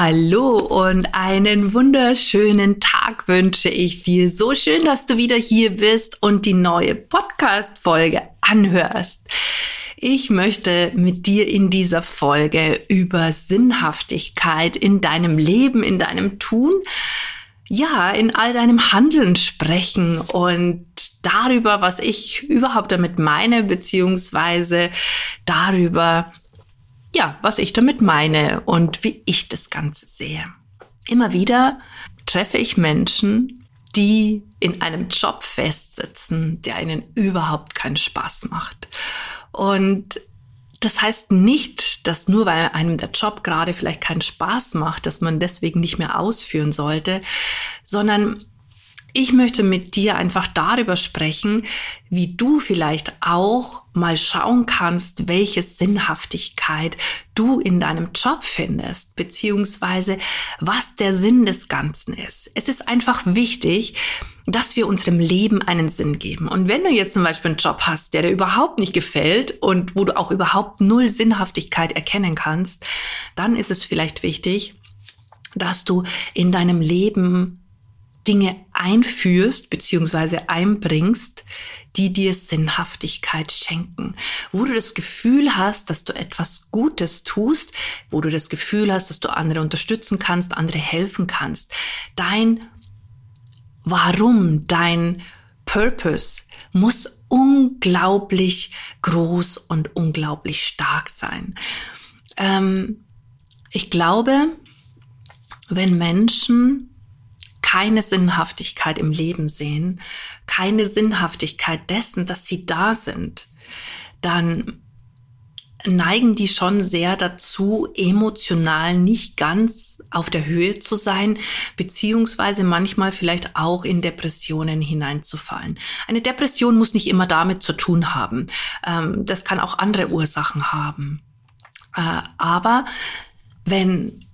Hallo und einen wunderschönen Tag wünsche ich dir. So schön, dass du wieder hier bist und die neue Podcast-Folge anhörst. Ich möchte mit dir in dieser Folge über Sinnhaftigkeit in deinem Leben, in deinem Tun, ja, in all deinem Handeln sprechen und darüber, was ich überhaupt damit meine, beziehungsweise darüber, ja, was ich damit meine und wie ich das Ganze sehe. Immer wieder treffe ich Menschen, die in einem Job festsitzen, der ihnen überhaupt keinen Spaß macht. Und das heißt nicht, dass nur weil einem der Job gerade vielleicht keinen Spaß macht, dass man deswegen nicht mehr ausführen sollte, sondern ich möchte mit dir einfach darüber sprechen, wie du vielleicht auch mal schauen kannst, welche Sinnhaftigkeit du in deinem Job findest, beziehungsweise was der Sinn des Ganzen ist. Es ist einfach wichtig, dass wir unserem Leben einen Sinn geben. Und wenn du jetzt zum Beispiel einen Job hast, der dir überhaupt nicht gefällt und wo du auch überhaupt null Sinnhaftigkeit erkennen kannst, dann ist es vielleicht wichtig, dass du in deinem Leben Dinge einführst beziehungsweise einbringst, die dir Sinnhaftigkeit schenken, wo du das Gefühl hast, dass du etwas Gutes tust, wo du das Gefühl hast, dass du andere unterstützen kannst, andere helfen kannst. Dein Warum, dein Purpose muss unglaublich groß und unglaublich stark sein. Ähm, ich glaube, wenn Menschen keine Sinnhaftigkeit im Leben sehen, keine Sinnhaftigkeit dessen, dass sie da sind, dann neigen die schon sehr dazu, emotional nicht ganz auf der Höhe zu sein, beziehungsweise manchmal vielleicht auch in Depressionen hineinzufallen. Eine Depression muss nicht immer damit zu tun haben. Ähm, das kann auch andere Ursachen haben. Äh, aber wenn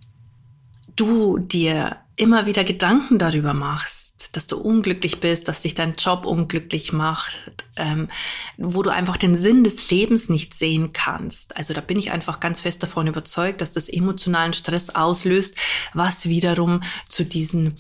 du dir immer wieder Gedanken darüber machst, dass du unglücklich bist, dass dich dein Job unglücklich macht, ähm, wo du einfach den Sinn des Lebens nicht sehen kannst. Also da bin ich einfach ganz fest davon überzeugt, dass das emotionalen Stress auslöst, was wiederum zu diesen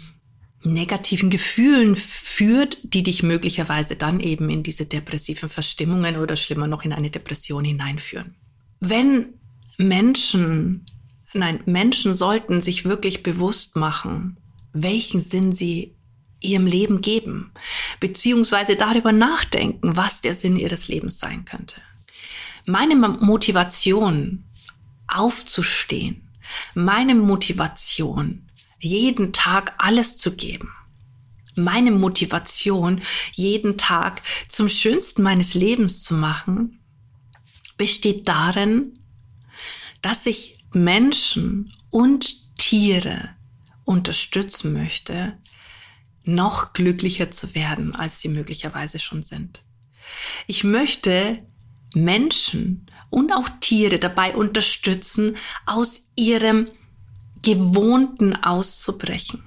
negativen Gefühlen führt, die dich möglicherweise dann eben in diese depressiven Verstimmungen oder schlimmer noch in eine Depression hineinführen. Wenn Menschen Nein, Menschen sollten sich wirklich bewusst machen, welchen Sinn sie ihrem Leben geben, beziehungsweise darüber nachdenken, was der Sinn ihres Lebens sein könnte. Meine Motivation, aufzustehen, meine Motivation, jeden Tag alles zu geben, meine Motivation, jeden Tag zum Schönsten meines Lebens zu machen, besteht darin, dass ich Menschen und Tiere unterstützen möchte, noch glücklicher zu werden, als sie möglicherweise schon sind. Ich möchte Menschen und auch Tiere dabei unterstützen, aus ihrem Gewohnten auszubrechen,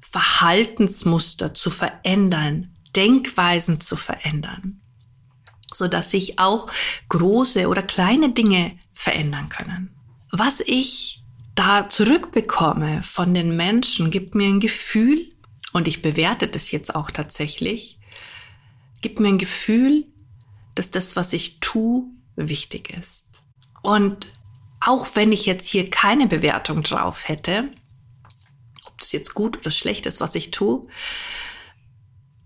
Verhaltensmuster zu verändern, Denkweisen zu verändern, so dass sich auch große oder kleine Dinge verändern können. Was ich da zurückbekomme von den Menschen, gibt mir ein Gefühl, und ich bewerte das jetzt auch tatsächlich, gibt mir ein Gefühl, dass das, was ich tue, wichtig ist. Und auch wenn ich jetzt hier keine Bewertung drauf hätte, ob das jetzt gut oder schlecht ist, was ich tue,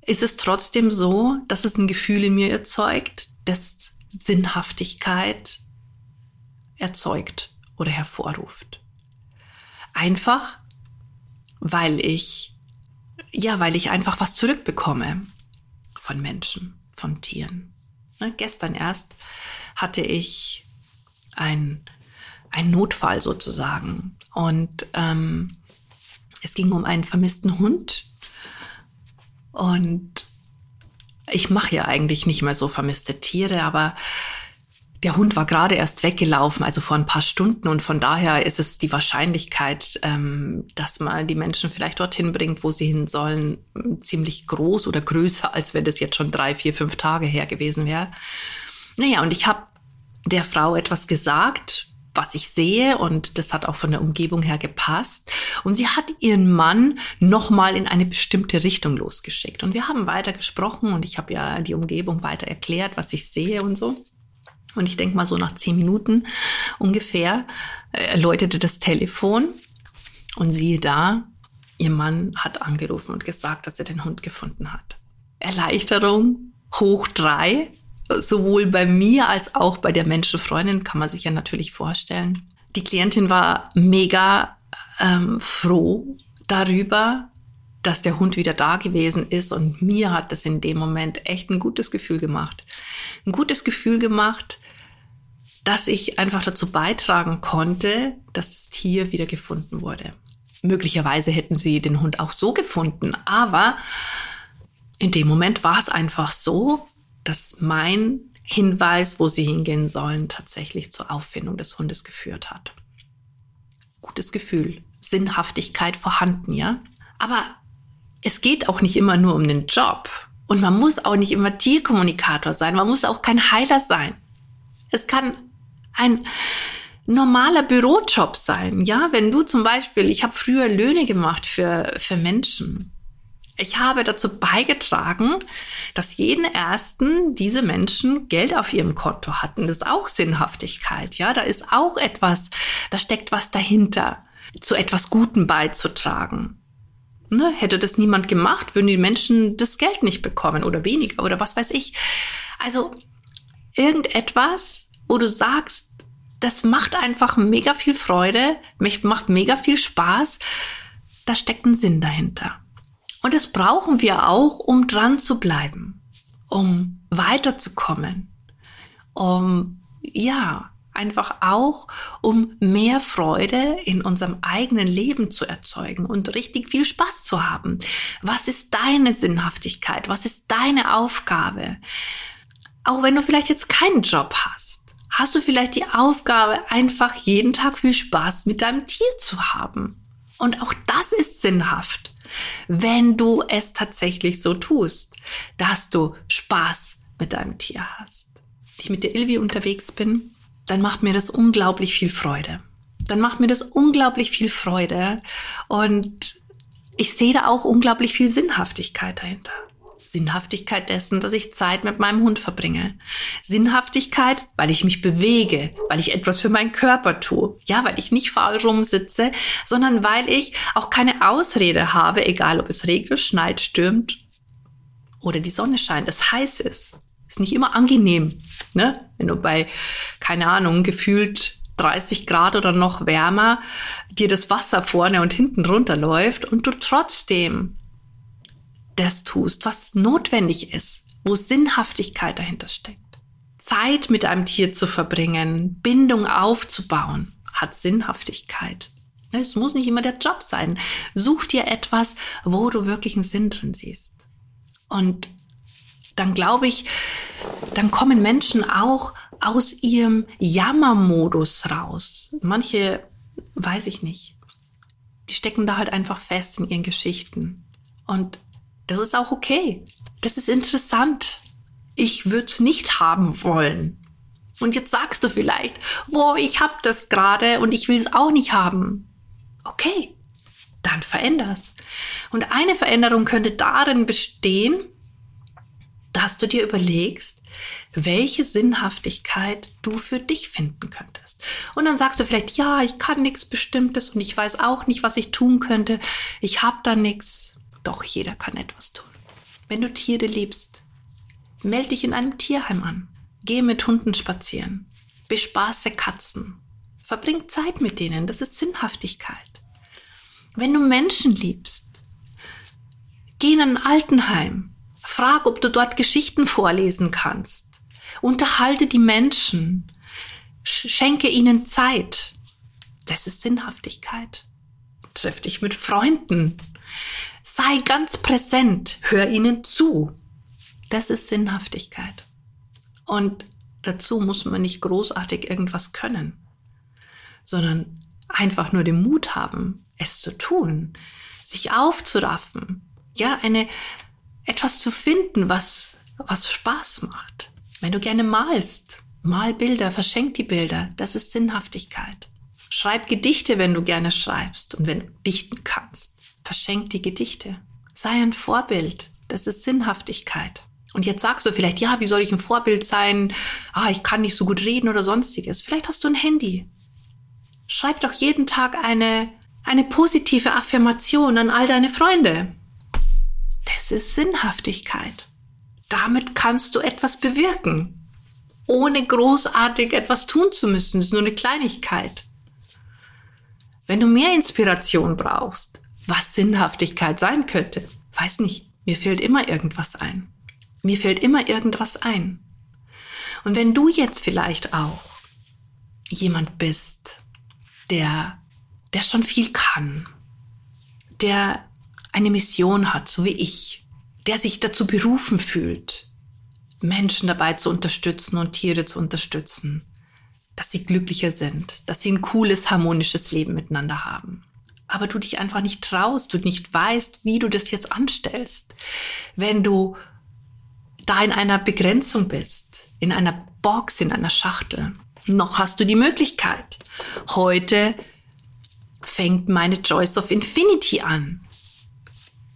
ist es trotzdem so, dass es ein Gefühl in mir erzeugt, dass Sinnhaftigkeit, erzeugt oder hervorruft. Einfach, weil ich, ja, weil ich einfach was zurückbekomme von Menschen, von Tieren. Ne, gestern erst hatte ich ein, ein Notfall sozusagen und ähm, Es ging um einen vermissten Hund. Und ich mache ja eigentlich nicht mehr so vermisste Tiere, aber der Hund war gerade erst weggelaufen, also vor ein paar Stunden. Und von daher ist es die Wahrscheinlichkeit, ähm, dass man die Menschen vielleicht dorthin bringt, wo sie hin sollen, ziemlich groß oder größer, als wenn das jetzt schon drei, vier, fünf Tage her gewesen wäre. Naja, und ich habe der Frau etwas gesagt, was ich sehe und das hat auch von der Umgebung her gepasst. Und sie hat ihren Mann nochmal in eine bestimmte Richtung losgeschickt. Und wir haben weiter gesprochen und ich habe ja die Umgebung weiter erklärt, was ich sehe und so. Und ich denke mal so nach zehn Minuten ungefähr äh, läutete das Telefon und siehe da, ihr Mann hat angerufen und gesagt, dass er den Hund gefunden hat. Erleichterung hoch drei, sowohl bei mir als auch bei der Menschenfreundin kann man sich ja natürlich vorstellen. Die Klientin war mega ähm, froh darüber, dass der Hund wieder da gewesen ist und mir hat das in dem Moment echt ein gutes Gefühl gemacht. Ein gutes Gefühl gemacht, dass ich einfach dazu beitragen konnte, dass das Tier wieder gefunden wurde. Möglicherweise hätten sie den Hund auch so gefunden, aber in dem Moment war es einfach so, dass mein Hinweis, wo sie hingehen sollen, tatsächlich zur Auffindung des Hundes geführt hat. Gutes Gefühl, Sinnhaftigkeit vorhanden, ja? Aber es geht auch nicht immer nur um den Job. Und man muss auch nicht immer Tierkommunikator sein. Man muss auch kein Heiler sein. Es kann ein normaler Bürojob sein. Ja, wenn du zum Beispiel, ich habe früher Löhne gemacht für, für Menschen. Ich habe dazu beigetragen, dass jeden ersten diese Menschen Geld auf ihrem Konto hatten. Das ist auch Sinnhaftigkeit. Ja, da ist auch etwas, da steckt was dahinter, zu etwas Gutem beizutragen. Ne, hätte das niemand gemacht, würden die Menschen das Geld nicht bekommen oder weniger oder was weiß ich. Also irgendetwas, wo du sagst, das macht einfach mega viel Freude, macht mega viel Spaß, da steckt ein Sinn dahinter. Und das brauchen wir auch, um dran zu bleiben, um weiterzukommen, um ja, einfach auch, um mehr Freude in unserem eigenen Leben zu erzeugen und richtig viel Spaß zu haben. Was ist deine Sinnhaftigkeit? Was ist deine Aufgabe? Auch wenn du vielleicht jetzt keinen Job hast, hast du vielleicht die Aufgabe, einfach jeden Tag viel Spaß mit deinem Tier zu haben. Und auch das ist sinnhaft, wenn du es tatsächlich so tust, dass du Spaß mit deinem Tier hast. Wenn ich mit der Ilvi unterwegs bin, dann macht mir das unglaublich viel Freude. Dann macht mir das unglaublich viel Freude und ich sehe da auch unglaublich viel Sinnhaftigkeit dahinter. Sinnhaftigkeit dessen, dass ich Zeit mit meinem Hund verbringe. Sinnhaftigkeit, weil ich mich bewege, weil ich etwas für meinen Körper tue. Ja, weil ich nicht faul rumsitze, sondern weil ich auch keine Ausrede habe, egal ob es regnet, schneit, stürmt oder die Sonne scheint, es heiß ist. Ist nicht immer angenehm, ne? Wenn du bei, keine Ahnung, gefühlt 30 Grad oder noch wärmer dir das Wasser vorne und hinten runterläuft und du trotzdem das tust, was notwendig ist, wo Sinnhaftigkeit dahinter steckt. Zeit mit einem Tier zu verbringen, Bindung aufzubauen, hat Sinnhaftigkeit. Es muss nicht immer der Job sein. Such dir etwas, wo du wirklich einen Sinn drin siehst. Und dann glaube ich, dann kommen Menschen auch aus ihrem Jammermodus raus. Manche, weiß ich nicht, die stecken da halt einfach fest in ihren Geschichten. Und das ist auch okay. Das ist interessant. Ich würde es nicht haben wollen. Und jetzt sagst du vielleicht, wo ich hab das gerade und ich will es auch nicht haben. Okay, dann veränder's. Und eine Veränderung könnte darin bestehen, dass du dir überlegst, welche Sinnhaftigkeit du für dich finden könntest. Und dann sagst du vielleicht, ja, ich kann nichts Bestimmtes und ich weiß auch nicht, was ich tun könnte. Ich habe da nichts. Doch jeder kann etwas tun. Wenn du Tiere liebst, melde dich in einem Tierheim an. Geh mit Hunden spazieren. Bespaße Katzen. Verbring Zeit mit denen. Das ist Sinnhaftigkeit. Wenn du Menschen liebst, geh in ein Altenheim. Frag, ob du dort Geschichten vorlesen kannst. Unterhalte die Menschen. Schenke ihnen Zeit. Das ist Sinnhaftigkeit. Triff dich mit Freunden. Sei ganz präsent. Hör ihnen zu. Das ist Sinnhaftigkeit. Und dazu muss man nicht großartig irgendwas können, sondern einfach nur den Mut haben, es zu tun, sich aufzuraffen, ja, eine, etwas zu finden, was, was Spaß macht. Wenn du gerne malst, mal Bilder, verschenk die Bilder, das ist Sinnhaftigkeit. Schreib Gedichte, wenn du gerne schreibst und wenn du dichten kannst. Verschenk die Gedichte. Sei ein Vorbild, das ist Sinnhaftigkeit. Und jetzt sagst du vielleicht, ja, wie soll ich ein Vorbild sein? Ah, ich kann nicht so gut reden oder sonstiges. Vielleicht hast du ein Handy. Schreib doch jeden Tag eine, eine positive Affirmation an all deine Freunde. Das ist Sinnhaftigkeit. Damit kannst du etwas bewirken, ohne großartig etwas tun zu müssen. Das ist nur eine Kleinigkeit. Wenn du mehr Inspiration brauchst, was Sinnhaftigkeit sein könnte, weiß nicht, mir fällt immer irgendwas ein. Mir fällt immer irgendwas ein. Und wenn du jetzt vielleicht auch jemand bist, der, der schon viel kann, der eine Mission hat, so wie ich, der sich dazu berufen fühlt, Menschen dabei zu unterstützen und Tiere zu unterstützen, dass sie glücklicher sind, dass sie ein cooles, harmonisches Leben miteinander haben. Aber du dich einfach nicht traust, du nicht weißt, wie du das jetzt anstellst. Wenn du da in einer Begrenzung bist, in einer Box, in einer Schachtel. Noch hast du die Möglichkeit. Heute fängt meine Choice of Infinity an.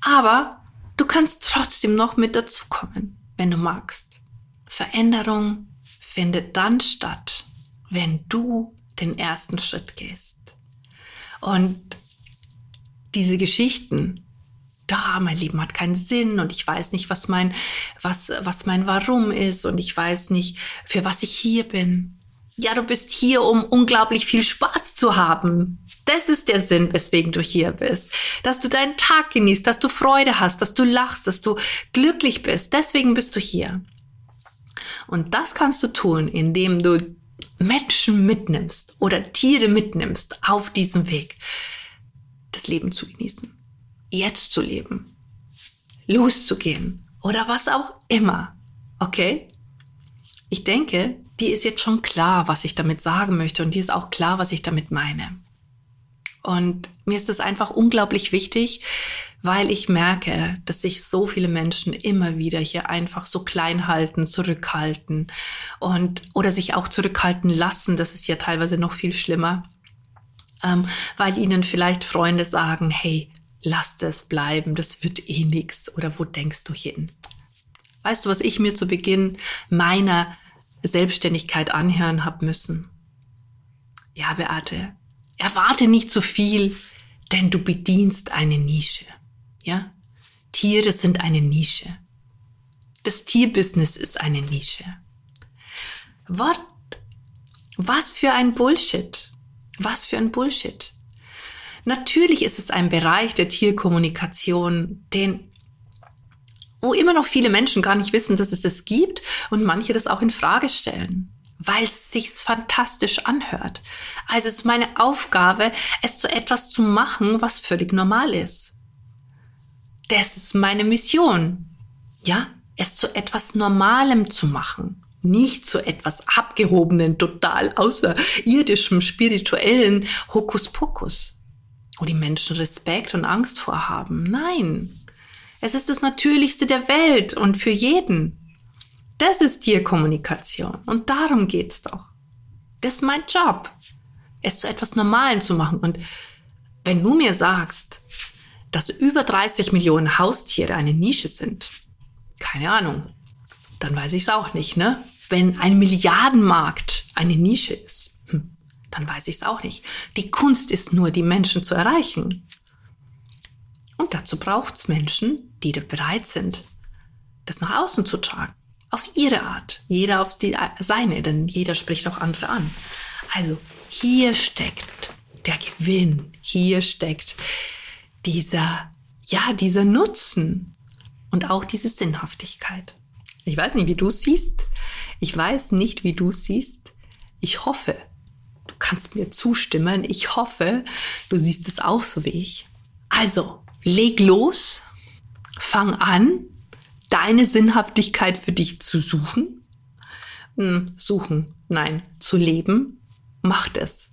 Aber du kannst trotzdem noch mit dazukommen, wenn du magst. Veränderung findet dann statt, wenn du den ersten Schritt gehst. Und diese Geschichten, da, mein Leben hat keinen Sinn und ich weiß nicht, was mein, was, was mein Warum ist und ich weiß nicht, für was ich hier bin. Ja, du bist hier, um unglaublich viel Spaß zu haben. Das ist der Sinn, weswegen du hier bist. Dass du deinen Tag genießt, dass du Freude hast, dass du lachst, dass du glücklich bist. Deswegen bist du hier. Und das kannst du tun, indem du Menschen mitnimmst oder Tiere mitnimmst auf diesem Weg, das Leben zu genießen jetzt zu leben, loszugehen oder was auch immer. Okay? Ich denke, die ist jetzt schon klar, was ich damit sagen möchte und die ist auch klar, was ich damit meine. Und mir ist es einfach unglaublich wichtig, weil ich merke, dass sich so viele Menschen immer wieder hier einfach so klein halten, zurückhalten und oder sich auch zurückhalten lassen. Das ist ja teilweise noch viel schlimmer, ähm, weil ihnen vielleicht Freunde sagen, hey, lass das bleiben, das wird eh nix oder wo denkst du hin? Weißt du, was ich mir zu Beginn meiner Selbstständigkeit anhören habe müssen? Ja, Beate, erwarte nicht zu viel, denn du bedienst eine Nische. Ja? Tiere sind eine Nische. Das Tierbusiness ist eine Nische. What? Was für ein Bullshit. Was für ein Bullshit. Natürlich ist es ein Bereich der Tierkommunikation, den wo immer noch viele Menschen gar nicht wissen, dass es es gibt und manche das auch in Frage stellen, weil es sich fantastisch anhört. Also es ist meine Aufgabe, es zu etwas zu machen, was völlig normal ist. Das ist meine Mission. Ja, es zu etwas Normalem zu machen, nicht zu etwas abgehobenen, total außerirdischem, spirituellen Hokuspokus wo die Menschen Respekt und Angst vorhaben. Nein, es ist das Natürlichste der Welt und für jeden. Das ist Tierkommunikation und darum geht's doch. Das ist mein Job, es zu etwas Normalen zu machen. Und wenn du mir sagst, dass über 30 Millionen Haustiere eine Nische sind, keine Ahnung, dann weiß ich es auch nicht, ne? Wenn ein Milliardenmarkt eine Nische ist, dann weiß ich es auch nicht. Die Kunst ist nur, die Menschen zu erreichen. Und dazu braucht es Menschen, die bereit sind, das nach außen zu tragen. Auf ihre Art. Jeder auf die seine, denn jeder spricht auch andere an. Also hier steckt der Gewinn. Hier steckt dieser, ja, dieser Nutzen und auch diese Sinnhaftigkeit. Ich weiß nicht, wie du siehst. Ich weiß nicht, wie du siehst. Ich hoffe, kannst mir zustimmen. Ich hoffe, du siehst es auch so wie ich. Also, leg los, fang an, deine Sinnhaftigkeit für dich zu suchen. Hm, suchen, nein, zu leben. Macht es.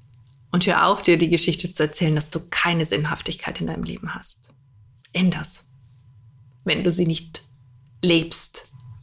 Und hör auf, dir die Geschichte zu erzählen, dass du keine Sinnhaftigkeit in deinem Leben hast. Änder's, wenn du sie nicht lebst.